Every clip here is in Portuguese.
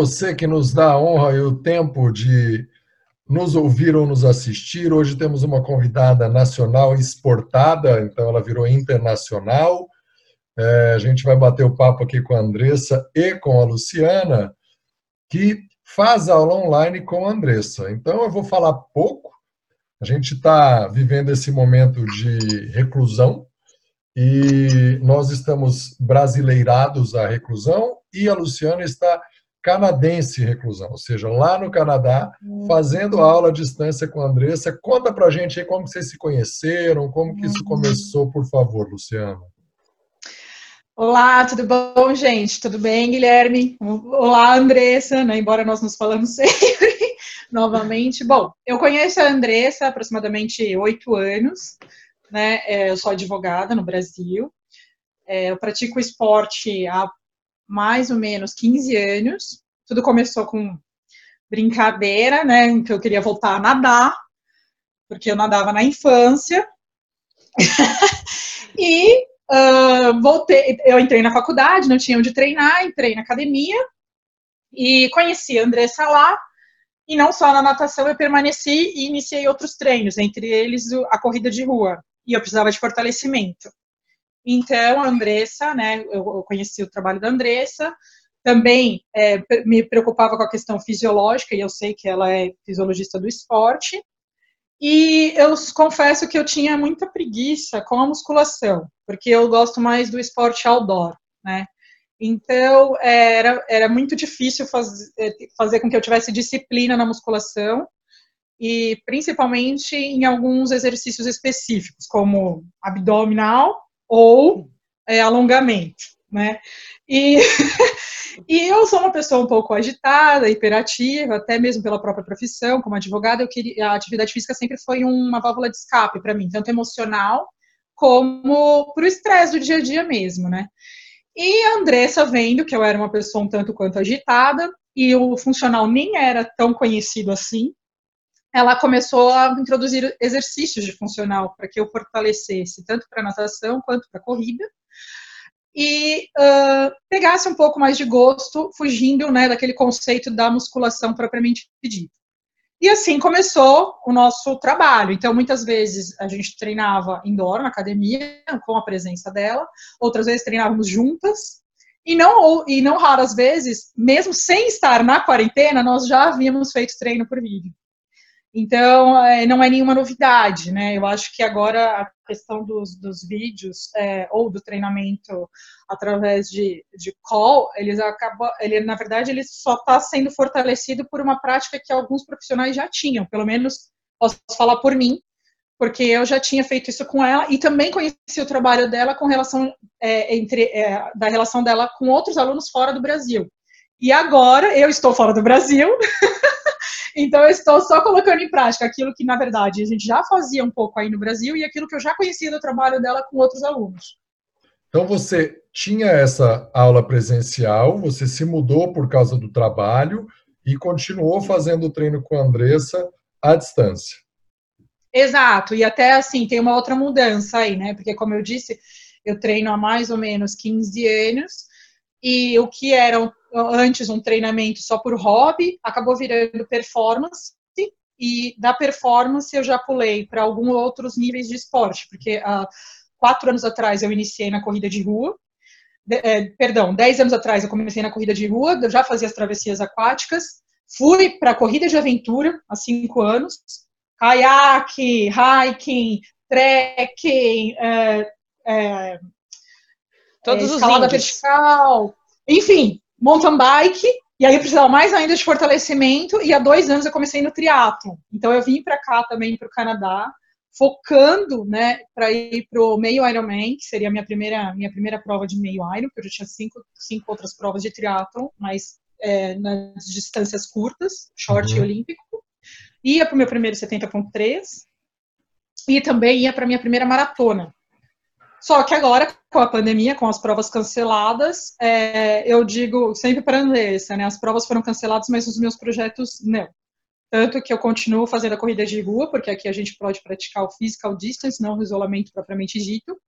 você que nos dá a honra e o tempo de nos ouvir ou nos assistir. Hoje temos uma convidada nacional exportada, então ela virou internacional. É, a gente vai bater o papo aqui com a Andressa e com a Luciana, que faz aula online com a Andressa. Então eu vou falar pouco. A gente está vivendo esse momento de reclusão e nós estamos brasileirados à reclusão e a Luciana está canadense reclusão, ou seja, lá no Canadá, hum. fazendo aula à distância com a Andressa. Conta pra gente aí como vocês se conheceram, como que isso hum. começou, por favor, Luciana. Olá, tudo bom, gente? Tudo bem, Guilherme? Olá, Andressa, né? embora nós nos falamos sempre novamente. Bom, eu conheço a Andressa há aproximadamente oito anos, né? É, eu sou advogada no Brasil. É, eu pratico esporte há mais ou menos 15 anos. Tudo começou com brincadeira, né? Que eu queria voltar a nadar, porque eu nadava na infância. e uh, voltei, eu entrei na faculdade, não tinha onde treinar, entrei na academia e conheci a Andressa lá. E não só na natação, eu permaneci e iniciei outros treinos, entre eles a corrida de rua. E eu precisava de fortalecimento. Então, a Andressa, né, eu conheci o trabalho da Andressa, também é, me preocupava com a questão fisiológica, e eu sei que ela é fisiologista do esporte, e eu confesso que eu tinha muita preguiça com a musculação, porque eu gosto mais do esporte outdoor, né? Então, era, era muito difícil faz, é, fazer com que eu tivesse disciplina na musculação, e principalmente em alguns exercícios específicos, como abdominal ou é, alongamento, né? E, e eu sou uma pessoa um pouco agitada, hiperativa, até mesmo pela própria profissão, como advogada, eu queria, a atividade física sempre foi uma válvula de escape para mim, tanto emocional como para o estresse do dia a dia mesmo, né? E a Andressa vendo que eu era uma pessoa um tanto quanto agitada, e o funcional nem era tão conhecido assim, ela começou a introduzir exercícios de funcional para que eu fortalecesse tanto para natação quanto para corrida e uh, pegasse um pouco mais de gosto, fugindo né, daquele conceito da musculação propriamente dita. E assim começou o nosso trabalho. Então, muitas vezes a gente treinava indoor na academia, com a presença dela, outras vezes treinávamos juntas, e não, e não raras vezes, mesmo sem estar na quarentena, nós já havíamos feito treino por vídeo. Então, é, não é nenhuma novidade, né? Eu acho que agora a questão dos, dos vídeos é, ou do treinamento através de, de call, eles acabam, ele, na verdade, ele só está sendo fortalecido por uma prática que alguns profissionais já tinham, pelo menos posso falar por mim, porque eu já tinha feito isso com ela e também conheci o trabalho dela com relação é, entre é, da relação dela com outros alunos fora do Brasil. E agora eu estou fora do Brasil Então, eu estou só colocando em prática aquilo que, na verdade, a gente já fazia um pouco aí no Brasil e aquilo que eu já conhecia do trabalho dela com outros alunos. Então, você tinha essa aula presencial, você se mudou por causa do trabalho e continuou fazendo o treino com a Andressa à distância. Exato, e até assim, tem uma outra mudança aí, né? Porque, como eu disse, eu treino há mais ou menos 15 anos e o que era antes um treinamento só por hobby acabou virando performance. E da performance eu já pulei para alguns outros níveis de esporte, porque há quatro anos atrás eu iniciei na corrida de rua, de, é, perdão, dez anos atrás eu comecei na corrida de rua, eu já fazia as travessias aquáticas, fui para a corrida de aventura há cinco anos, caiaque, hiking, trekking, é, Todos é, escalada os vertical, enfim, mountain bike. E aí eu precisava mais ainda de fortalecimento. E há dois anos eu comecei no triatlo. Então eu vim para cá também para o Canadá, focando, né, para ir para o meio Ironman, que seria a minha primeira minha primeira prova de meio Iron, porque eu já tinha cinco, cinco outras provas de triatlo, mas é, nas distâncias curtas, short uhum. e olímpico. Ia para o meu primeiro 70.3 e também ia para a minha primeira maratona, só que agora, com a pandemia, com as provas canceladas, é, eu digo sempre para a Andressa, né? As provas foram canceladas, mas os meus projetos não. Tanto que eu continuo fazendo a corrida de rua, porque aqui a gente pode praticar o physical distance, não o isolamento propriamente dito.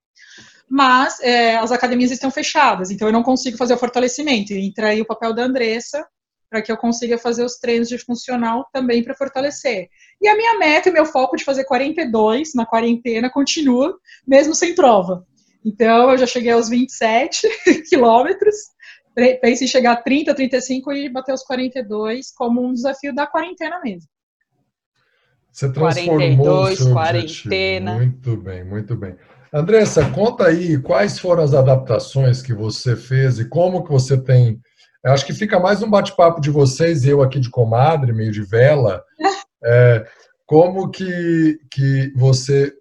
Mas é, as academias estão fechadas, então eu não consigo fazer o fortalecimento. Entra aí o papel da Andressa para que eu consiga fazer os treinos de funcional também para fortalecer. E a minha meta meu foco de fazer 42 na quarentena continua, mesmo sem prova. Então, eu já cheguei aos 27 quilômetros, penso em chegar a 30, 35 e bater os 42 como um desafio da quarentena mesmo. Você transformou 42, o seu quarentena. Muito bem, muito bem. Andressa, conta aí quais foram as adaptações que você fez e como que você tem. Eu acho que fica mais um bate-papo de vocês, eu aqui de comadre, meio de vela. É, como que, que você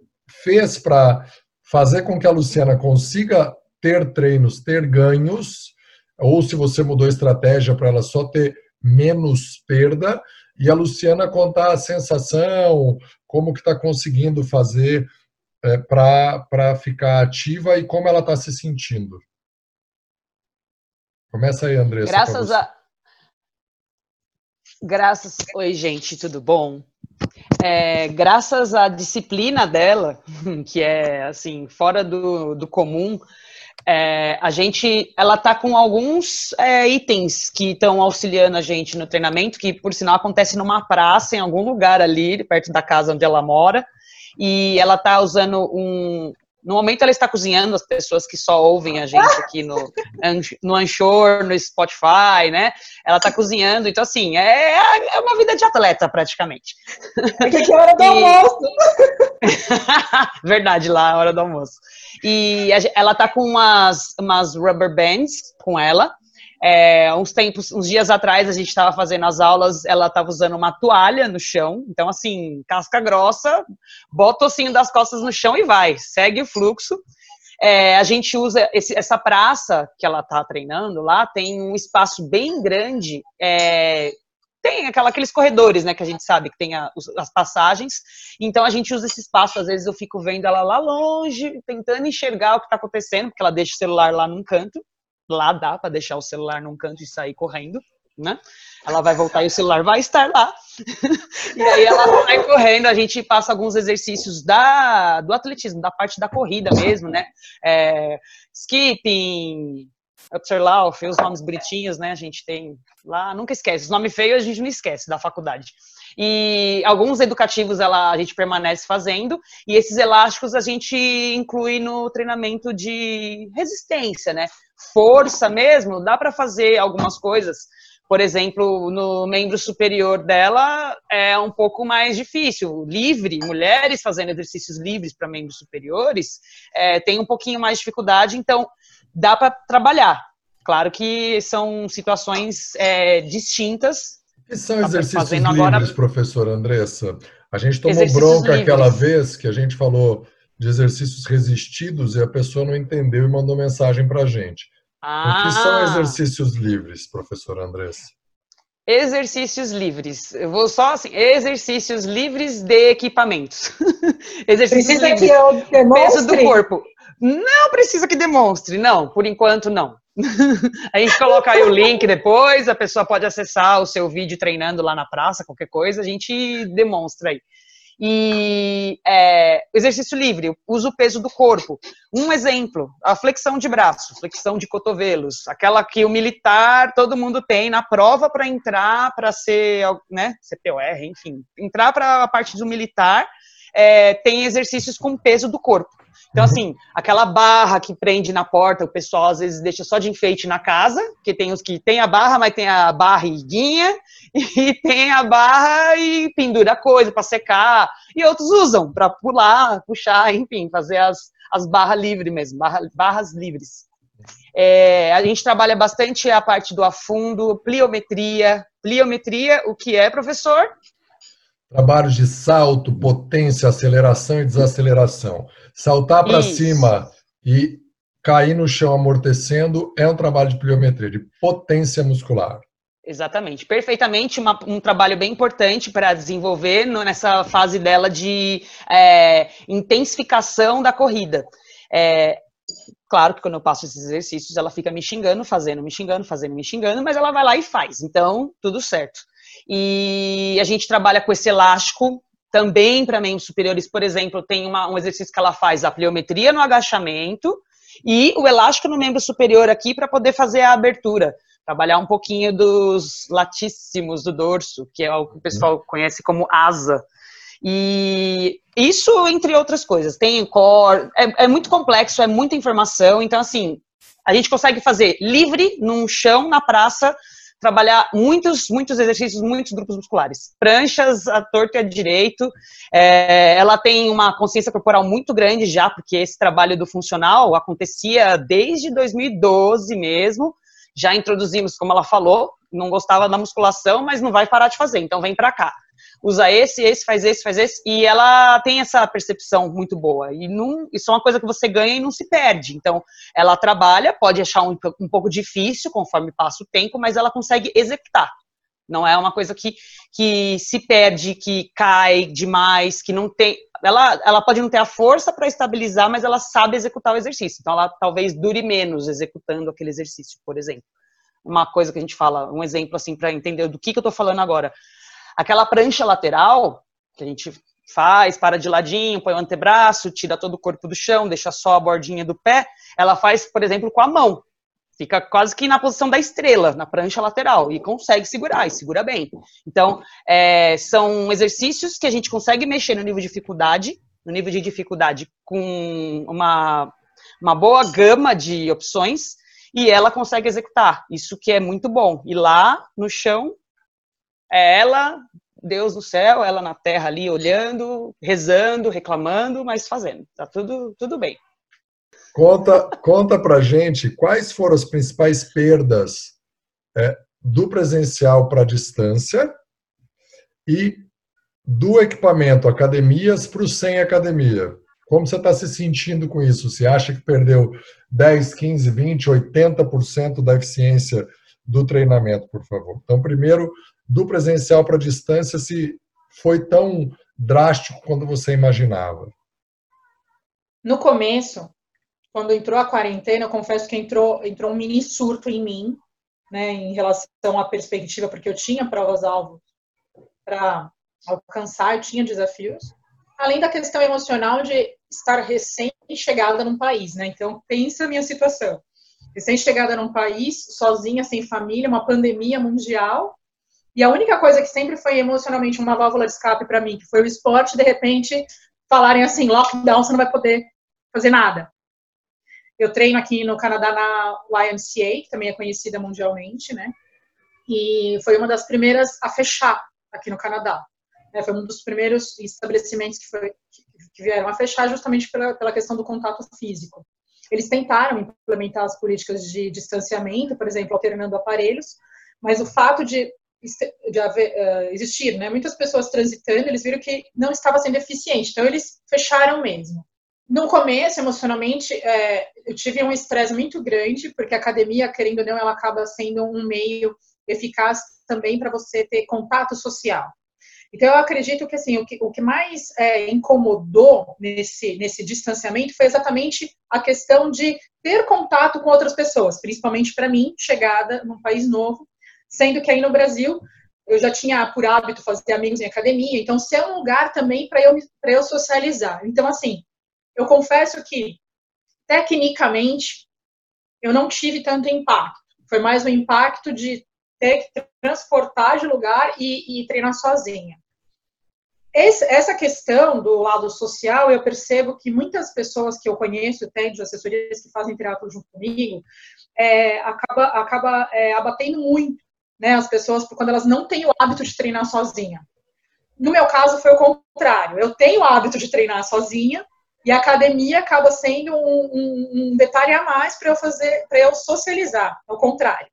fez para fazer com que a Luciana consiga ter treinos, ter ganhos, ou se você mudou a estratégia para ela só ter menos perda, e a Luciana contar a sensação, como que está conseguindo fazer é, para ficar ativa e como ela está se sentindo. Começa aí, Andressa. Graças a. Graças. Oi, gente, tudo bom? É, graças à disciplina dela, que é assim fora do, do comum, é, a gente, ela tá com alguns é, itens que estão auxiliando a gente no treinamento, que por sinal acontece numa praça em algum lugar ali perto da casa onde ela mora e ela está usando um. No momento ela está cozinhando as pessoas que só ouvem a gente aqui no, no Anchor, no Spotify, né? Ela está cozinhando, então assim, é, é uma vida de atleta praticamente. Porque aqui é hora do e... almoço. Verdade, lá é hora do almoço. E ela tá com umas, umas rubber bands com ela, é, uns tempos, uns dias atrás, a gente estava fazendo as aulas, ela estava usando uma toalha no chão, então assim, casca grossa, bota o ossinho das costas no chão e vai, segue o fluxo. É, a gente usa esse, essa praça que ela está treinando lá, tem um espaço bem grande, é, tem aquela, aqueles corredores, né, que a gente sabe que tem a, as passagens, então a gente usa esse espaço, às vezes eu fico vendo ela lá longe, tentando enxergar o que está acontecendo, porque ela deixa o celular lá num canto, lá dá para deixar o celular num canto e sair correndo, né? Ela vai voltar e o celular vai estar lá. e aí ela sai correndo, a gente passa alguns exercícios da, do atletismo, da parte da corrida mesmo, né? É, skipping, Upserlauf, os nomes bonitinhos, né? A gente tem lá, nunca esquece. Os nomes feios a gente não esquece da faculdade. E alguns educativos ela, a gente permanece fazendo, e esses elásticos a gente inclui no treinamento de resistência, né? Força mesmo, dá para fazer algumas coisas. Por exemplo, no membro superior dela é um pouco mais difícil. Livre, mulheres fazendo exercícios livres para membros superiores, é, tem um pouquinho mais de dificuldade, então dá para trabalhar. Claro que são situações é, distintas que são tá exercícios livres, agora... professor Andressa? A gente tomou bronca livres. aquela vez que a gente falou de exercícios resistidos e a pessoa não entendeu e mandou mensagem para a gente. Ah. O que são ah. exercícios livres, professor Andressa? Exercícios livres. Eu vou só assim, exercícios livres de equipamentos. exercícios precisa livres. Que eu Peso do corpo. Não precisa que demonstre, não, por enquanto não. a gente coloca aí o link depois, a pessoa pode acessar o seu vídeo treinando lá na praça, qualquer coisa, a gente demonstra aí. E é, exercício livre, usa o peso do corpo. Um exemplo, a flexão de braço, flexão de cotovelos, aquela que o militar todo mundo tem na prova para entrar para ser, né, CPOR, enfim, entrar para a parte do militar, é, tem exercícios com peso do corpo. Então, uhum. assim, aquela barra que prende na porta, o pessoal às vezes deixa só de enfeite na casa, que tem os que tem a barra, mas tem a barriguinha, e tem a barra e pendura coisa para secar, e outros usam para pular, puxar, enfim, fazer as, as barras livres mesmo, barra, barras livres. É, a gente trabalha bastante a parte do afundo, pliometria. Pliometria, o que é, professor? Trabalhos de salto, potência, aceleração e desaceleração. Saltar para cima e cair no chão amortecendo é um trabalho de pliometria, de potência muscular. Exatamente, perfeitamente, uma, um trabalho bem importante para desenvolver no, nessa fase dela de é, intensificação da corrida. É, claro que quando eu passo esses exercícios, ela fica me xingando, fazendo, me xingando, fazendo, me xingando, mas ela vai lá e faz. Então, tudo certo. E a gente trabalha com esse elástico também para membros superiores, por exemplo, tem uma, um exercício que ela faz a pliometria no agachamento e o elástico no membro superior aqui para poder fazer a abertura. trabalhar um pouquinho dos latíssimos do dorso, que é o que o pessoal conhece como asa. E isso, entre outras coisas, tem core, é, é muito complexo, é muita informação, então, assim, a gente consegue fazer livre, num chão, na praça, trabalhar muitos, muitos exercícios, muitos grupos musculares. Pranchas a torto e a direito. É, ela tem uma consciência corporal muito grande já, porque esse trabalho do funcional acontecia desde 2012 mesmo. Já introduzimos, como ela falou, não gostava da musculação, mas não vai parar de fazer, então vem para cá usa esse, esse, faz esse, faz esse, e ela tem essa percepção muito boa. E não, isso é uma coisa que você ganha e não se perde. Então, ela trabalha, pode achar um, um pouco difícil conforme passa o tempo, mas ela consegue executar. Não é uma coisa que, que se perde, que cai demais, que não tem. Ela, ela pode não ter a força para estabilizar, mas ela sabe executar o exercício. Então, ela talvez dure menos executando aquele exercício, por exemplo. Uma coisa que a gente fala, um exemplo assim, para entender do que, que eu estou falando agora. Aquela prancha lateral, que a gente faz, para de ladinho, põe o antebraço, tira todo o corpo do chão, deixa só a bordinha do pé, ela faz, por exemplo, com a mão. Fica quase que na posição da estrela, na prancha lateral, e consegue segurar, e segura bem. Então, é, são exercícios que a gente consegue mexer no nível de dificuldade, no nível de dificuldade com uma, uma boa gama de opções, e ela consegue executar. Isso que é muito bom. E lá no chão, é ela, Deus no céu, ela na terra ali olhando, rezando, reclamando, mas fazendo. Tá tudo, tudo bem. Conta, conta pra gente quais foram as principais perdas é, do presencial para a distância e do equipamento academias para o sem academia. Como você está se sentindo com isso? Você acha que perdeu 10, 15, 20, 80% da eficiência do treinamento, por favor? Então, primeiro, do presencial para a distância se foi tão drástico quanto você imaginava? No começo, quando entrou a quarentena, eu confesso que entrou, entrou um mini surto em mim, né, em relação à perspectiva, porque eu tinha provas-alvo para alcançar, eu tinha desafios. Além da questão emocional de estar recém-chegada num país, né? Então, pensa a minha situação. Recém-chegada num país, sozinha, sem família, uma pandemia mundial, e a única coisa que sempre foi emocionalmente uma válvula de escape para mim, que foi o esporte, de repente falarem assim, lockdown, você não vai poder fazer nada. Eu treino aqui no Canadá na YMCA, que também é conhecida mundialmente, né? E foi uma das primeiras a fechar aqui no Canadá. É, foi um dos primeiros estabelecimentos que, foi, que vieram a fechar justamente pela, pela questão do contato físico. Eles tentaram implementar as políticas de distanciamento, por exemplo, alternando aparelhos, mas o fato de de haver, uh, existir, né? Muitas pessoas transitando, eles viram que não estava sendo eficiente, então eles fecharam mesmo. No começo, emocionalmente, é, eu tive um estresse muito grande, porque a academia, querendo ou não, ela acaba sendo um meio eficaz também para você ter contato social. Então, eu acredito que, assim, o que, o que mais é, incomodou nesse, nesse distanciamento foi exatamente a questão de ter contato com outras pessoas, principalmente para mim, chegada num país novo, Sendo que aí no Brasil eu já tinha por hábito fazer amigos em academia, então ser um lugar também para eu, eu socializar. Então, assim, eu confesso que, tecnicamente, eu não tive tanto impacto. Foi mais o impacto de ter que transportar de lugar e, e treinar sozinha. Esse, essa questão do lado social, eu percebo que muitas pessoas que eu conheço, até de assessorias que fazem triatlo junto comigo, é, acaba, acaba é, abatendo muito né, as pessoas quando elas não têm o hábito de treinar sozinha. No meu caso foi o contrário. Eu tenho o hábito de treinar sozinha e a academia acaba sendo um, um, um detalhe a mais para eu fazer, para eu socializar, ao contrário.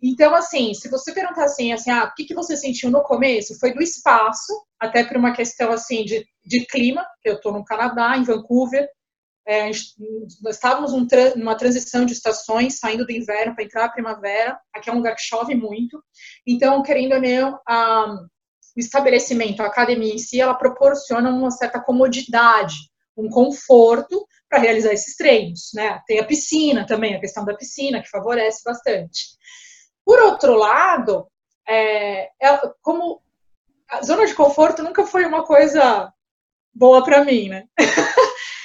Então, assim, se você perguntar assim, assim, ah, o que, que você sentiu no começo? Foi do espaço, até por uma questão assim de, de clima, que eu estou no Canadá, em Vancouver, é, estávamos um, numa transição de estações, saindo do inverno para entrar a primavera. Aqui é um lugar que chove muito. Então, querendo ou não, a, o estabelecimento, a academia em si, ela proporciona uma certa comodidade, um conforto para realizar esses treinos. Né? Tem a piscina também, a questão da piscina, que favorece bastante. Por outro lado, é, é, como a zona de conforto nunca foi uma coisa boa para mim, né?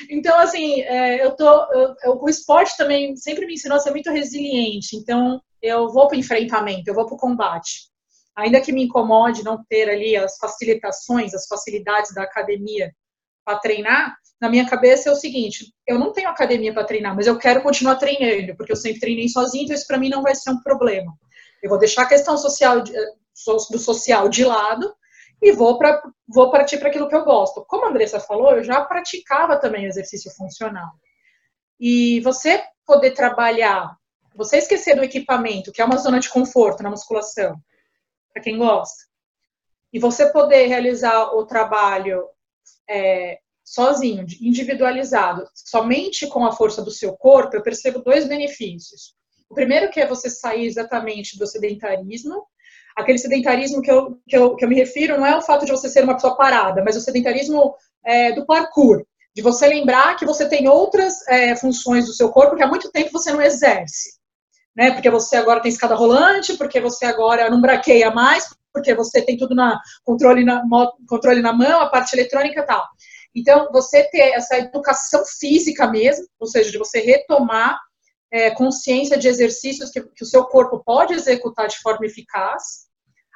Então, assim, é, eu tô, eu, eu, o esporte também sempre me ensinou a ser muito resiliente. Então, eu vou para o enfrentamento, eu vou para o combate. Ainda que me incomode não ter ali as facilitações, as facilidades da academia para treinar, na minha cabeça é o seguinte: eu não tenho academia para treinar, mas eu quero continuar treinando, porque eu sempre treinei sozinho, então isso para mim não vai ser um problema. Eu vou deixar a questão social do social de lado e vou, pra, vou partir para aquilo que eu gosto. Como a Andressa falou, eu já praticava também exercício funcional. E você poder trabalhar, você esquecer do equipamento, que é uma zona de conforto na musculação, para quem gosta, e você poder realizar o trabalho é, sozinho, individualizado, somente com a força do seu corpo, eu percebo dois benefícios. O primeiro que é você sair exatamente do sedentarismo aquele sedentarismo que eu, que eu, que eu me refiro não é o fato de você ser uma pessoa parada, mas o sedentarismo é, do parkour, de você lembrar que você tem outras é, funções do seu corpo que há muito tempo você não exerce. Né? Porque você agora tem escada rolante, porque você agora não braqueia mais, porque você tem tudo na controle na, controle na mão, a parte eletrônica e tal. Então, você ter essa educação física mesmo, ou seja, de você retomar é, consciência de exercícios que, que o seu corpo pode executar de forma eficaz,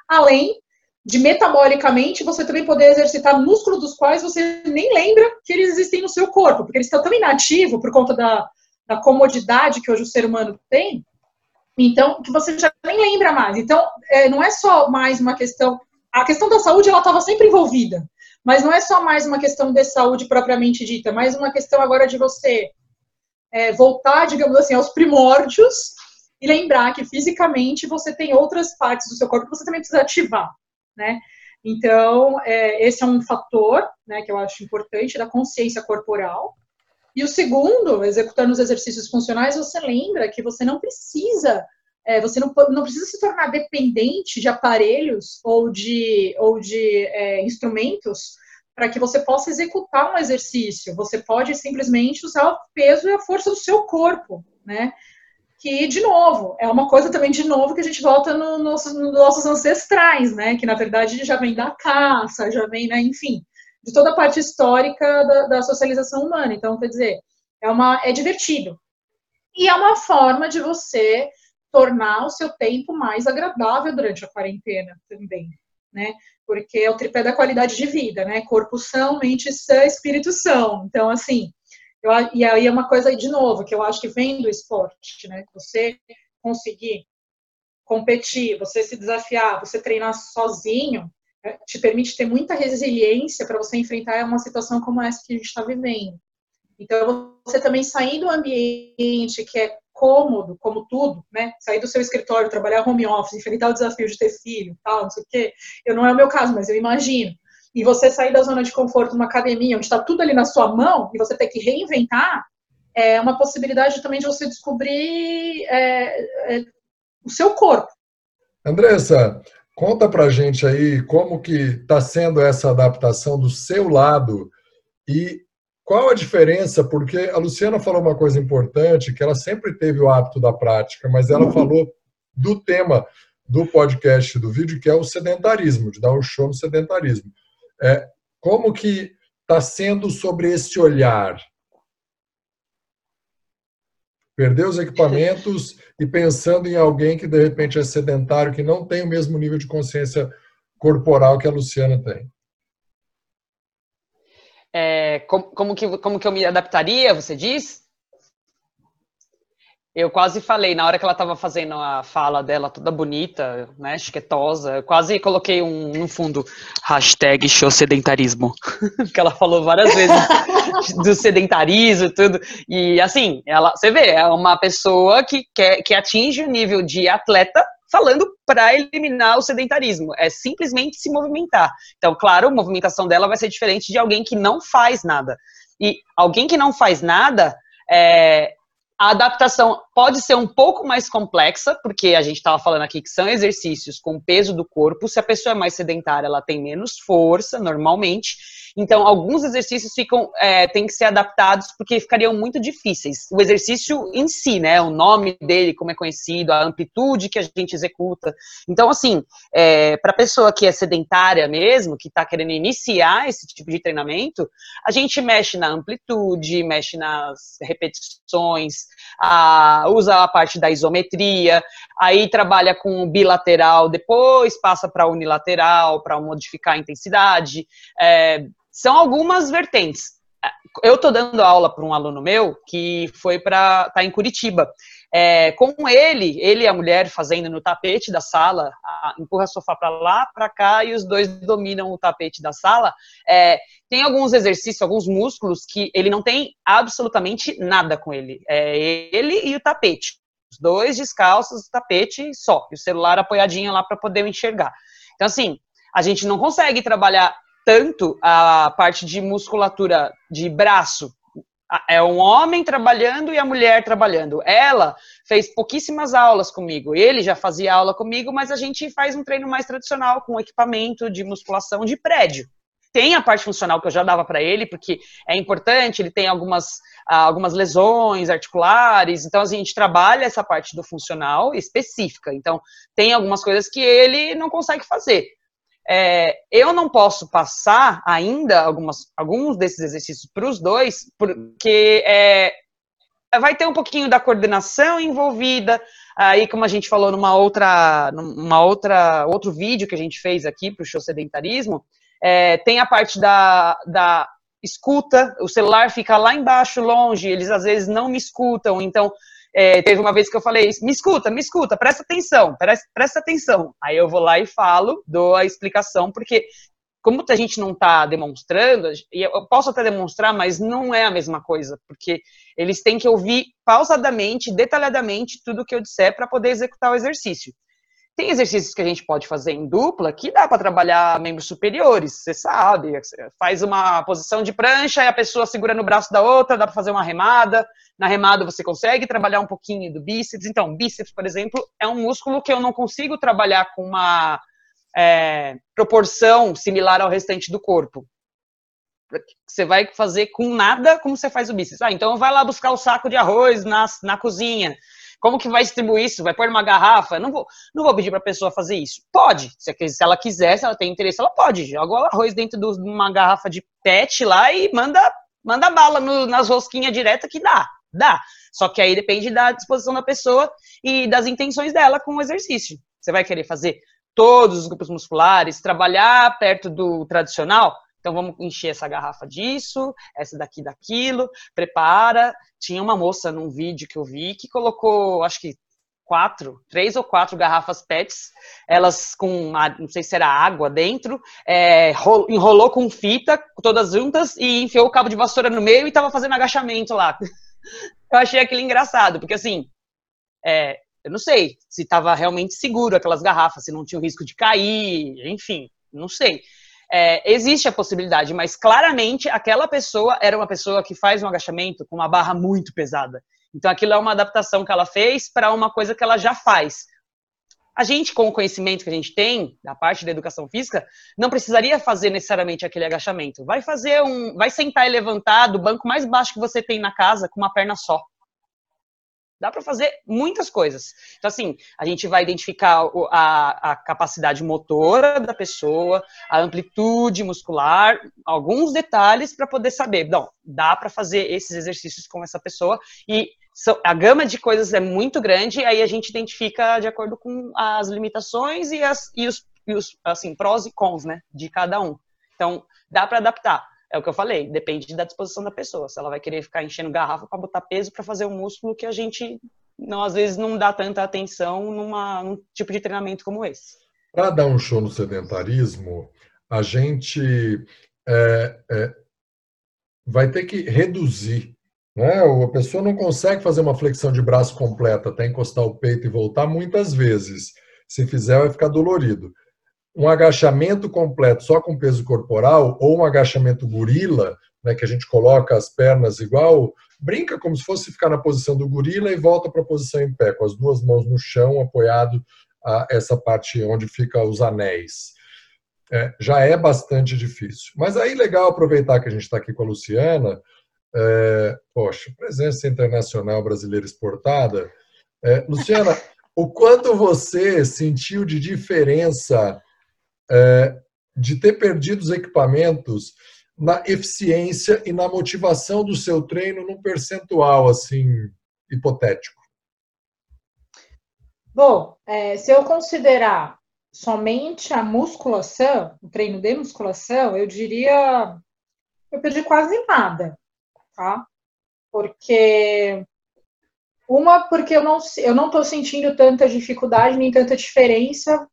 além de metabolicamente você também poder exercitar músculos dos quais você nem lembra que eles existem no seu corpo, porque eles estão tão inativos por conta da, da comodidade que hoje o ser humano tem, então que você já nem lembra mais. Então, é, não é só mais uma questão. A questão da saúde ela estava sempre envolvida, mas não é só mais uma questão de saúde propriamente dita, mas uma questão agora de você é, voltar, digamos assim, aos primórdios e lembrar que fisicamente você tem outras partes do seu corpo que você também precisa ativar, né? Então, é, esse é um fator, né, que eu acho importante, da consciência corporal. E o segundo, executando os exercícios funcionais, você lembra que você não precisa, é, você não, não precisa se tornar dependente de aparelhos ou de, ou de é, instrumentos para que você possa executar um exercício. Você pode simplesmente usar o peso e a força do seu corpo, né? Que, de novo, é uma coisa também, de novo, que a gente volta no, nos, nos nossos ancestrais, né? Que, na verdade, já vem da caça, já vem, né? Enfim, de toda a parte histórica da, da socialização humana. Então, quer dizer, é, uma, é divertido. E é uma forma de você tornar o seu tempo mais agradável durante a quarentena também, né? porque é o tripé da qualidade de vida, né? Corpo são, mente sã, espírito são. Então, assim, eu, e aí é uma coisa de novo, que eu acho que vem do esporte, né? Você conseguir competir, você se desafiar, você treinar sozinho, é, te permite ter muita resiliência para você enfrentar uma situação como essa que a gente está vivendo. Então, você também sair do ambiente que é cômodo, como tudo, né? Sair do seu escritório, trabalhar home office, enfrentar o desafio de ter filho, tal, não sei o quê. Eu não é o meu caso, mas eu imagino. E você sair da zona de conforto numa academia, onde está tudo ali na sua mão, e você ter que reinventar, é uma possibilidade também de você descobrir é, é, o seu corpo. Andressa, conta pra gente aí como que está sendo essa adaptação do seu lado e qual a diferença? Porque a Luciana falou uma coisa importante, que ela sempre teve o hábito da prática, mas ela falou do tema do podcast, do vídeo, que é o sedentarismo, de dar um show no sedentarismo. É, como que está sendo sobre esse olhar? Perder os equipamentos e pensando em alguém que de repente é sedentário, que não tem o mesmo nível de consciência corporal que a Luciana tem. É, como, como, que, como que eu me adaptaria, você diz? Eu quase falei, na hora que ela estava fazendo a fala dela toda bonita, né, eu quase coloquei um, no fundo, hashtag show sedentarismo, que ela falou várias vezes do sedentarismo e tudo, e assim, ela, você vê, é uma pessoa que, quer, que atinge o nível de atleta falando para eliminar o sedentarismo. É simplesmente se movimentar. Então, claro, a movimentação dela vai ser diferente de alguém que não faz nada. E alguém que não faz nada, é, a adaptação pode ser um pouco mais complexa, porque a gente estava falando aqui que são exercícios com peso do corpo. Se a pessoa é mais sedentária, ela tem menos força, normalmente. Então, alguns exercícios ficam, é, têm que ser adaptados porque ficariam muito difíceis. O exercício em si, né? O nome dele, como é conhecido, a amplitude que a gente executa. Então, assim, é, para a pessoa que é sedentária mesmo, que está querendo iniciar esse tipo de treinamento, a gente mexe na amplitude, mexe nas repetições, a, usa a parte da isometria, aí trabalha com bilateral, depois passa para unilateral, para modificar a intensidade. É, são algumas vertentes. Eu estou dando aula para um aluno meu que foi para tá em Curitiba. É, com ele, ele e a mulher fazendo no tapete da sala, a, empurra o sofá para lá, para cá e os dois dominam o tapete da sala. É, tem alguns exercícios, alguns músculos que ele não tem absolutamente nada com ele. É ele e o tapete. Os dois descalços, o tapete só. E o celular apoiadinho lá para poder enxergar. Então, assim, a gente não consegue trabalhar tanto a parte de musculatura de braço. É um homem trabalhando e a mulher trabalhando. Ela fez pouquíssimas aulas comigo. Ele já fazia aula comigo, mas a gente faz um treino mais tradicional com equipamento de musculação de prédio tem a parte funcional que eu já dava para ele, porque é importante, ele tem algumas, algumas lesões articulares, então assim, a gente trabalha essa parte do funcional específica. Então, tem algumas coisas que ele não consegue fazer. É, eu não posso passar ainda algumas, alguns desses exercícios para os dois, porque é, vai ter um pouquinho da coordenação envolvida. Aí, como a gente falou numa outra, numa outra, outro vídeo que a gente fez aqui para o show sedentarismo, é, tem a parte da, da escuta, o celular fica lá embaixo, longe, eles às vezes não me escutam, então é, teve uma vez que eu falei, me escuta, me escuta, presta atenção, presta, presta atenção. Aí eu vou lá e falo, dou a explicação, porque como a gente não está demonstrando, eu posso até demonstrar, mas não é a mesma coisa, porque eles têm que ouvir pausadamente, detalhadamente, tudo que eu disser para poder executar o exercício. Tem exercícios que a gente pode fazer em dupla que dá para trabalhar membros superiores, você sabe. faz uma posição de prancha e a pessoa segura no braço da outra, dá para fazer uma remada. Na remada você consegue trabalhar um pouquinho do bíceps. Então, bíceps, por exemplo, é um músculo que eu não consigo trabalhar com uma é, proporção similar ao restante do corpo. Você vai fazer com nada como você faz o bíceps. Ah, então vai lá buscar o saco de arroz na, na cozinha. Como que vai distribuir isso? Vai pôr uma garrafa? Não vou, não vou pedir para a pessoa fazer isso. Pode, se ela quiser, se ela tem interesse, ela pode. Joga o arroz dentro de uma garrafa de PET lá e manda, manda bala no, nas rosquinhas direta que dá. Dá. Só que aí depende da disposição da pessoa e das intenções dela com o exercício. Você vai querer fazer todos os grupos musculares, trabalhar perto do tradicional? Então vamos encher essa garrafa disso, essa daqui daquilo, prepara. Tinha uma moça num vídeo que eu vi que colocou, acho que quatro, três ou quatro garrafas PETs, elas com, não sei se era água dentro, é, enrolou com fita, todas juntas, e enfiou o cabo de vassoura no meio e estava fazendo agachamento lá. Eu achei aquilo engraçado, porque assim, é, eu não sei se estava realmente seguro aquelas garrafas, se não tinha o risco de cair, enfim, não sei. É, existe a possibilidade, mas claramente aquela pessoa era uma pessoa que faz um agachamento com uma barra muito pesada. Então aquilo é uma adaptação que ela fez para uma coisa que ela já faz. A gente, com o conhecimento que a gente tem da parte da educação física, não precisaria fazer necessariamente aquele agachamento. Vai fazer um, vai sentar e levantar do banco mais baixo que você tem na casa com uma perna só. Dá para fazer muitas coisas. Então, assim, a gente vai identificar a, a, capacidade motora da pessoa, a amplitude muscular, alguns detalhes para poder saber, não, dá para fazer esses exercícios com essa pessoa e a gama de coisas é muito grande, aí a gente identifica de acordo com as limitações e, as, e, os, e os, assim, prós e cons, né, de cada um. Então, dá para adaptar. É o que eu falei, depende da disposição da pessoa. Se ela vai querer ficar enchendo garrafa para botar peso para fazer um músculo que a gente não às vezes não dá tanta atenção numa, num tipo de treinamento como esse. Para dar um show no sedentarismo, a gente é, é, vai ter que reduzir. Né? A pessoa não consegue fazer uma flexão de braço completa, até encostar o peito e voltar muitas vezes. Se fizer, vai ficar dolorido um agachamento completo só com peso corporal ou um agachamento gorila, né, que a gente coloca as pernas igual, brinca como se fosse ficar na posição do gorila e volta para a posição em pé, com as duas mãos no chão, apoiado a essa parte onde fica os anéis. É, já é bastante difícil. Mas aí legal aproveitar que a gente está aqui com a Luciana. É, poxa, presença internacional brasileira exportada. É, Luciana, o quanto você sentiu de diferença é, de ter perdido os equipamentos na eficiência e na motivação do seu treino num percentual assim hipotético? Bom, é, se eu considerar somente a musculação, o treino de musculação, eu diria eu perdi quase nada, tá? Porque uma porque eu não eu não estou sentindo tanta dificuldade nem tanta diferença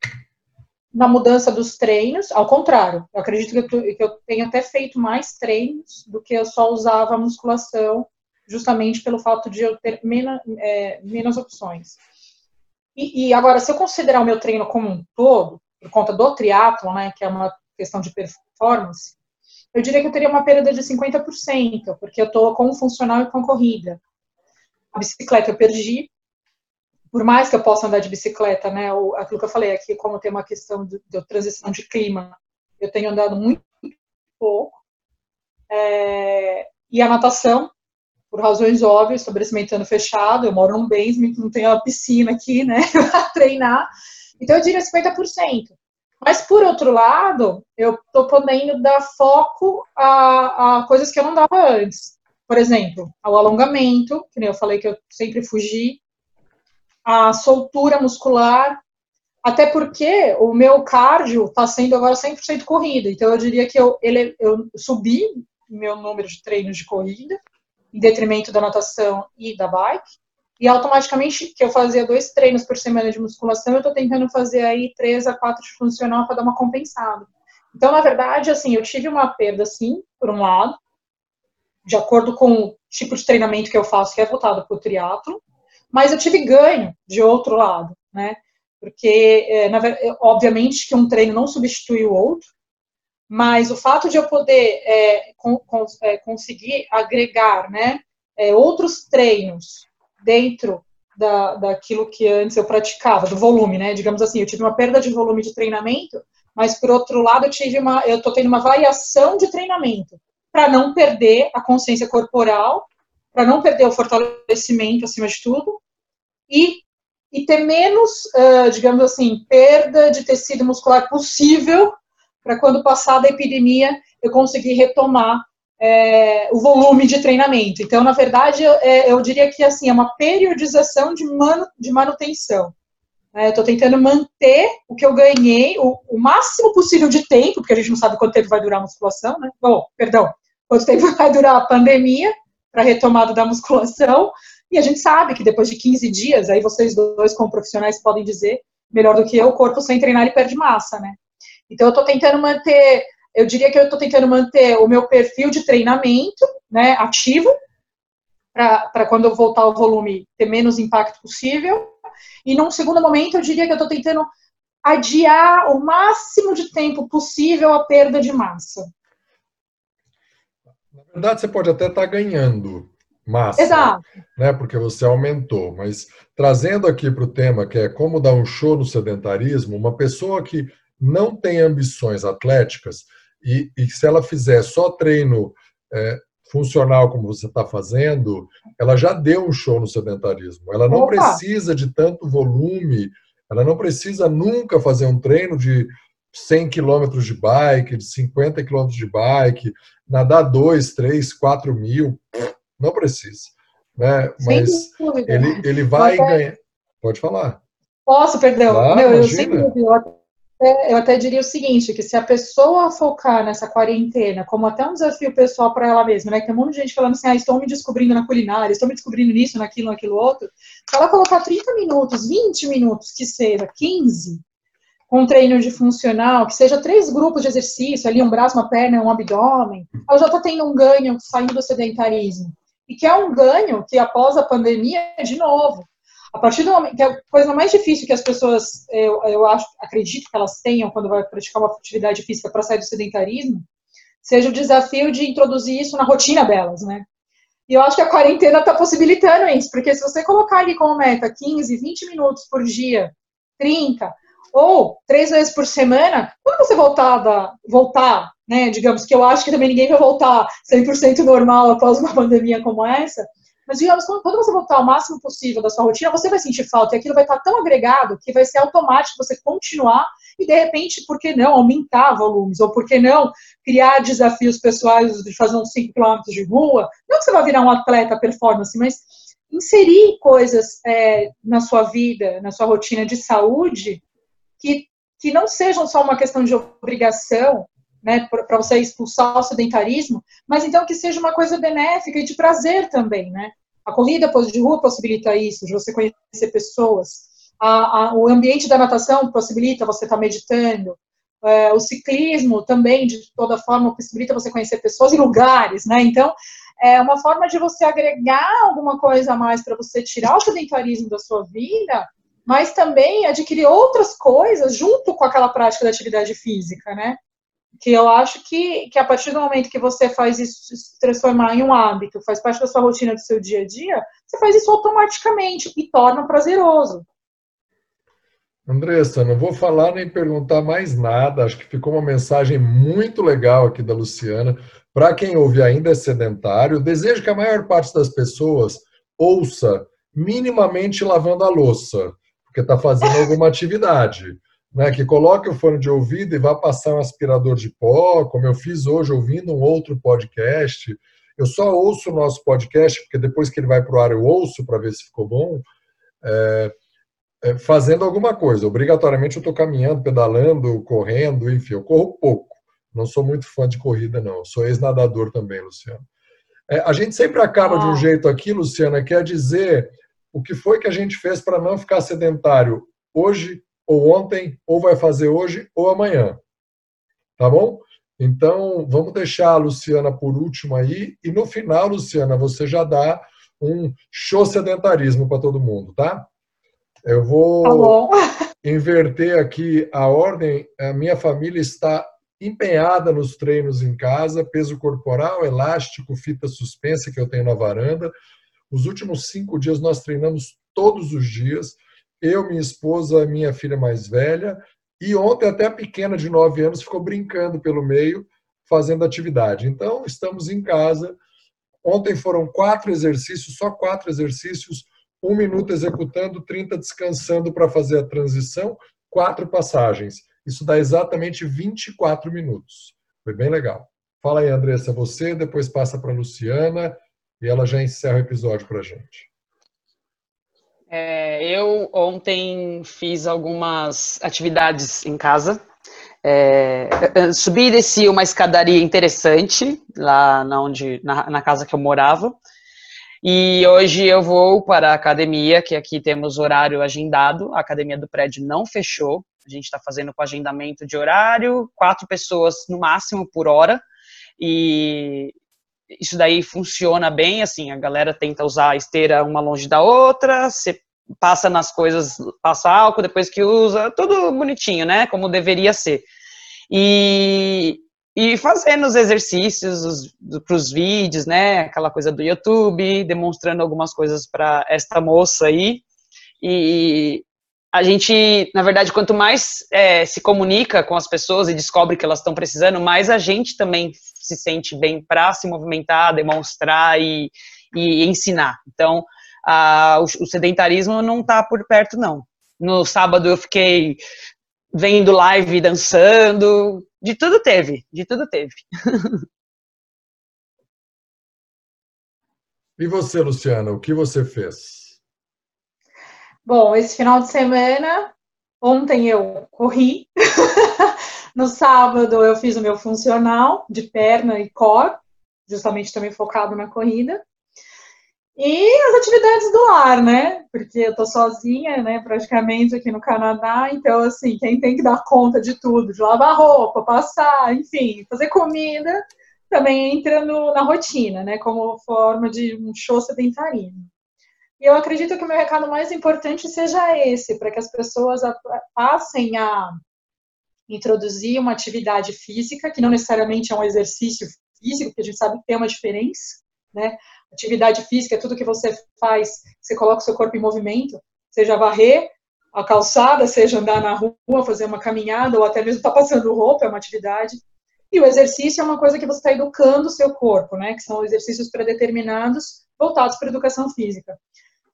na mudança dos treinos, ao contrário, eu acredito que eu, que eu tenho até feito mais treinos do que eu só usava a musculação, justamente pelo fato de eu ter menos, é, menos opções. E, e, agora, se eu considerar o meu treino como um todo, por conta do triatlo, né, que é uma questão de performance, eu diria que eu teria uma perda de 50%, porque eu estou com funcional e com corrida. A bicicleta eu perdi, por mais que eu possa andar de bicicleta, né, ou aquilo que eu falei aqui, como tem uma questão de, de transição de clima, eu tenho andado muito pouco. É, e a natação, por razões óbvias, estabelecimento fechado, eu moro num basement, não tenho uma piscina aqui, né, para treinar. Então eu diria 50%. Mas, por outro lado, eu estou podendo dar foco a, a coisas que eu não dava antes. Por exemplo, ao alongamento, que nem eu falei que eu sempre fugi, a soltura muscular, até porque o meu cardio está sendo agora 100% corrida. Então, eu diria que eu, ele, eu subi meu número de treinos de corrida, em detrimento da natação e da bike. E automaticamente, que eu fazia dois treinos por semana de musculação, eu estou tentando fazer aí três a quatro de funcional para dar uma compensada. Então, na verdade, assim, eu tive uma perda, sim, por um lado, de acordo com o tipo de treinamento que eu faço, que é voltado para o triatlo, mas eu tive ganho de outro lado, né? Porque, é, na, obviamente, que um treino não substitui o outro, mas o fato de eu poder é, com, com, é, conseguir agregar, né, é, outros treinos dentro da, daquilo que antes eu praticava, do volume, né? Digamos assim, eu tive uma perda de volume de treinamento, mas por outro lado eu tive uma, eu tô tendo uma variação de treinamento para não perder a consciência corporal, para não perder o fortalecimento acima de tudo e, e ter menos, uh, digamos assim, perda de tecido muscular possível para quando passar da epidemia eu conseguir retomar é, o volume de treinamento. Então, na verdade, eu, é, eu diria que assim é uma periodização de, de manutenção. É, eu estou tentando manter o que eu ganhei, o, o, máximo possível de tempo, porque a gente não sabe quanto tempo vai durar a musculação, né? Bom, perdão, quanto tempo vai durar a pandemia para retomada da musculação. E a gente sabe que depois de 15 dias, aí vocês dois, como profissionais, podem dizer melhor do que eu, o corpo sem treinar ele perde massa, né? Então, eu estou tentando manter eu diria que eu estou tentando manter o meu perfil de treinamento né, ativo, para quando eu voltar ao volume ter menos impacto possível. E num segundo momento, eu diria que eu estou tentando adiar o máximo de tempo possível a perda de massa. Na verdade, você pode até estar tá ganhando massa, Exato. né? Porque você aumentou. Mas trazendo aqui para o tema que é como dar um show no sedentarismo, uma pessoa que não tem ambições atléticas, e, e se ela fizer só treino é, funcional como você está fazendo, ela já deu um show no sedentarismo. Ela não Opa. precisa de tanto volume, ela não precisa nunca fazer um treino de 100 quilômetros de bike, de 50 quilômetros de bike, nadar 2, 3, 4 mil, não precisa. Né? Mas ele, ele vai ganhar. Pode falar. Posso, perdão. Claro, eu sempre é, eu até diria o seguinte, que se a pessoa focar nessa quarentena como até um desafio pessoal para ela mesma, né? Que tem um monte de gente falando assim, ah, estou me descobrindo na culinária, estou me descobrindo nisso, naquilo, naquilo outro. Se ela colocar 30 minutos, 20 minutos, que seja 15, com um treino de funcional, que seja três grupos de exercício, ali um braço, uma perna, um abdômen, ela já está tendo um ganho saindo do sedentarismo. E que é um ganho que após a pandemia, de novo, a partir do momento que a coisa mais difícil que as pessoas, eu, eu acho, acredito que elas tenham quando vai praticar uma atividade física para sair do sedentarismo, seja o desafio de introduzir isso na rotina delas, né? E eu acho que a quarentena está possibilitando isso, porque se você colocar ali como meta 15, 20 minutos por dia, 30, ou três vezes por semana, quando você voltar, da, voltar, né, digamos que eu acho que também ninguém vai voltar 100% normal após uma pandemia como essa, mas, digamos, quando você voltar ao máximo possível da sua rotina, você vai sentir falta e aquilo vai estar tão agregado que vai ser automático você continuar e, de repente, por que não aumentar volumes? Ou por que não criar desafios pessoais de fazer uns 5 km de rua? Não que você vai virar um atleta performance, mas inserir coisas é, na sua vida, na sua rotina de saúde, que, que não sejam só uma questão de obrigação, né, para você expulsar o sedentarismo, mas então que seja uma coisa benéfica e de prazer também, né? A corrida de rua possibilita isso, de você conhecer pessoas. A, a, o ambiente da natação possibilita você estar tá meditando. É, o ciclismo também, de toda forma, possibilita você conhecer pessoas e lugares, né? Então, é uma forma de você agregar alguma coisa a mais para você tirar o sedentarismo da sua vida, mas também adquirir outras coisas junto com aquela prática da atividade física, né? Que eu acho que, que a partir do momento que você faz isso se transformar em um hábito, faz parte da sua rotina do seu dia a dia, você faz isso automaticamente e torna prazeroso. Andressa, não vou falar nem perguntar mais nada, acho que ficou uma mensagem muito legal aqui da Luciana. Para quem ouve ainda é sedentário, desejo que a maior parte das pessoas ouça minimamente lavando a louça, porque está fazendo alguma atividade. Né, que coloque o fone de ouvido e vá passar um aspirador de pó, como eu fiz hoje ouvindo um outro podcast. Eu só ouço o nosso podcast, porque depois que ele vai para o ar eu ouço para ver se ficou bom. É, é, fazendo alguma coisa. Obrigatoriamente eu estou caminhando, pedalando, correndo, enfim, eu corro pouco. Não sou muito fã de corrida, não. Sou ex-nadador também, Luciano. É, a gente sempre acaba de um ah. jeito aqui, Luciana, quer dizer o que foi que a gente fez para não ficar sedentário hoje, ou ontem, ou vai fazer hoje, ou amanhã. Tá bom? Então, vamos deixar a Luciana por último aí. E no final, Luciana, você já dá um show sedentarismo para todo mundo, tá? Eu vou tá inverter aqui a ordem. A minha família está empenhada nos treinos em casa, peso corporal, elástico, fita suspensa que eu tenho na varanda. Os últimos cinco dias nós treinamos todos os dias. Eu, minha esposa, minha filha mais velha. E ontem até a pequena de nove anos ficou brincando pelo meio, fazendo atividade. Então, estamos em casa. Ontem foram quatro exercícios, só quatro exercícios um minuto executando, 30 descansando para fazer a transição, quatro passagens. Isso dá exatamente 24 minutos. Foi bem legal. Fala aí, Andressa, você, depois passa para a Luciana e ela já encerra o episódio para a gente. É, eu ontem fiz algumas atividades em casa. É, subi e desci uma escadaria interessante lá na, onde, na, na casa que eu morava. E hoje eu vou para a academia, que aqui temos horário agendado. A academia do prédio não fechou. A gente está fazendo com agendamento de horário, quatro pessoas no máximo por hora. E isso daí funciona bem, assim, a galera tenta usar a esteira uma longe da outra, você passa nas coisas, passa álcool depois que usa, tudo bonitinho, né? Como deveria ser. E e fazendo os exercícios para os vídeos, né? Aquela coisa do YouTube, demonstrando algumas coisas para esta moça aí. E a gente, na verdade, quanto mais é, se comunica com as pessoas e descobre que elas estão precisando, mais a gente também se sente bem para se movimentar, demonstrar e, e ensinar. Então, a, o, o sedentarismo não está por perto, não. No sábado eu fiquei vendo live dançando, de tudo teve, de tudo teve. E você, Luciana, o que você fez? Bom, esse final de semana, ontem eu corri, no sábado eu fiz o meu funcional de perna e core, justamente também focado na corrida. E as atividades do lar, né? Porque eu tô sozinha, né, praticamente aqui no Canadá, então assim, quem tem que dar conta de tudo, de lavar roupa, passar, enfim, fazer comida, também entra no, na rotina, né, como forma de um show sedentarismo. E eu acredito que o meu recado mais importante seja esse, para que as pessoas passem a introduzir uma atividade física, que não necessariamente é um exercício físico, porque a gente sabe que tem uma diferença, né? Atividade física é tudo que você faz, você coloca o seu corpo em movimento, seja varrer a calçada, seja andar na rua, fazer uma caminhada, ou até mesmo estar tá passando roupa, é uma atividade. E o exercício é uma coisa que você está educando o seu corpo, né? Que são exercícios predeterminados voltados para a educação física.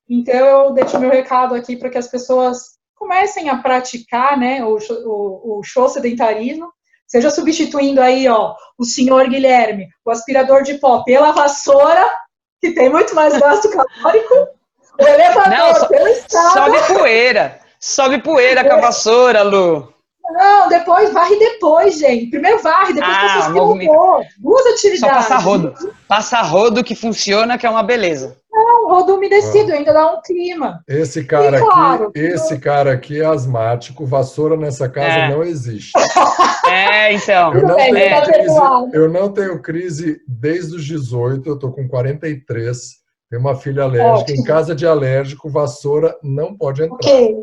Então, eu deixo meu recado aqui para que as pessoas comecem a praticar, né, o, o, o show sedentarismo, seja substituindo aí, ó, o senhor Guilherme, o aspirador de pó pela vassoura, que tem muito mais gasto calórico, O elevador, não, so, pelo estado. Sobe poeira. Sobe poeira com a vassoura, Lu. Não, depois, varre depois, gente. Primeiro varre, depois ah, passa movimento. Duas atividades. Só passa rodo. Passa rodo que funciona, que é uma beleza. Não, rodo umedecido, ah. ainda dá um clima. Esse cara e, claro, aqui, esse cara aqui é asmático, vassoura nessa casa é. não existe. É, então. Eu não, bem, tenho crise, eu não tenho crise desde os 18, eu tô com 43. Tenho uma filha alérgica. Ótimo. Em casa de alérgico, vassoura não pode entrar. Ok.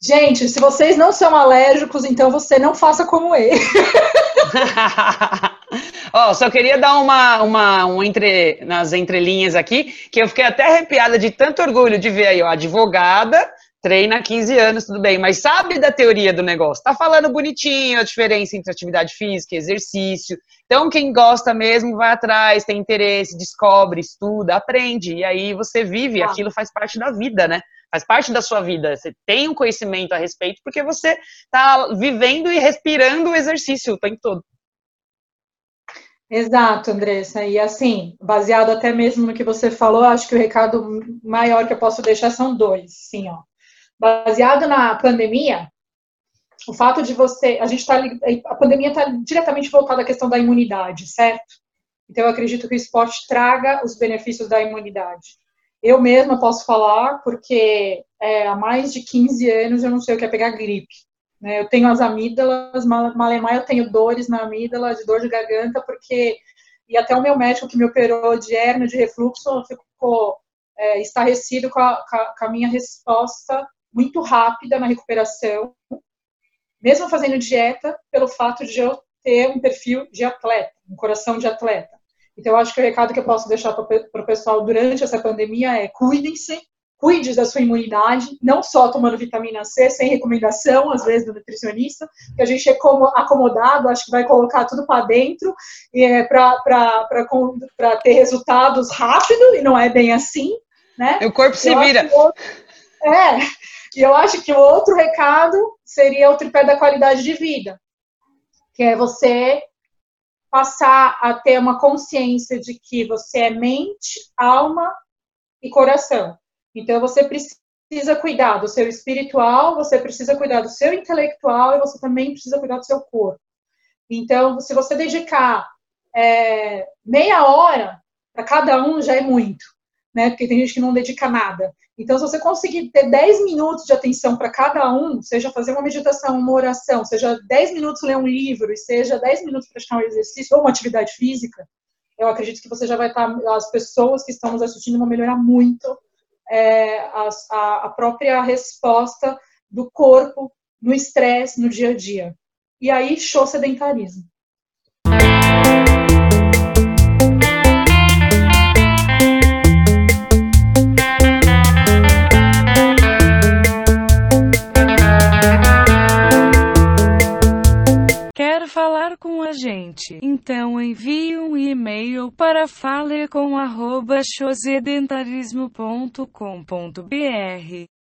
Gente, se vocês não são alérgicos, então você não faça como ele. Ó, oh, só queria dar uma, uma um entre, nas entrelinhas aqui, que eu fiquei até arrepiada de tanto orgulho de ver aí, ó, advogada, treina há 15 anos, tudo bem, mas sabe da teoria do negócio, tá falando bonitinho a diferença entre atividade física e exercício. Então, quem gosta mesmo vai atrás, tem interesse, descobre, estuda, aprende, e aí você vive, ah. aquilo faz parte da vida, né? Faz parte da sua vida. Você tem um conhecimento a respeito porque você tá vivendo e respirando o exercício o tempo todo. Exato, Andressa. E assim, baseado até mesmo no que você falou, acho que o recado maior que eu posso deixar são dois. Sim, ó. Baseado na pandemia, o fato de você. A gente está. A pandemia está diretamente voltada à questão da imunidade, certo? Então, eu acredito que o esporte traga os benefícios da imunidade. Eu mesma posso falar, porque é, há mais de 15 anos eu não sei o que é pegar gripe. Né? Eu tenho as amígdalas, malemar eu tenho dores na amígdala, de dor de garganta, porque. E até o meu médico que me operou de hernia, de refluxo, ficou é, estarrecido com a, com a minha resposta muito rápida na recuperação, mesmo fazendo dieta, pelo fato de eu ter um perfil de atleta, um coração de atleta. Então, eu acho que o recado que eu posso deixar para o pessoal durante essa pandemia é cuidem-se, cuide da sua imunidade, não só tomando vitamina C, sem recomendação, às vezes, do nutricionista, que a gente é como acomodado, acho que vai colocar tudo para dentro é, para ter resultados rápido, e não é bem assim, né? O corpo se eu vira. Outro, é, e eu acho que o outro recado seria o tripé da qualidade de vida, que é você passar a ter uma consciência de que você é mente, alma e coração. Então, você precisa cuidar do seu espiritual, você precisa cuidar do seu intelectual e você também precisa cuidar do seu corpo. Então, se você dedicar é, meia hora para cada um, já é muito, né? Porque tem gente que não dedica nada. Então, se você conseguir ter 10 minutos de atenção para cada um, seja fazer uma meditação, uma oração, seja 10 minutos ler um livro, seja 10 minutos praticar um exercício ou uma atividade física, eu acredito que você já vai estar, as pessoas que estão nos assistindo vão melhorar muito é, a, a própria resposta do corpo no estresse, no dia a dia. E aí, show sedentarismo. Falar com a gente. Então envie um e-mail para falecom@chosedentarismo.com.br.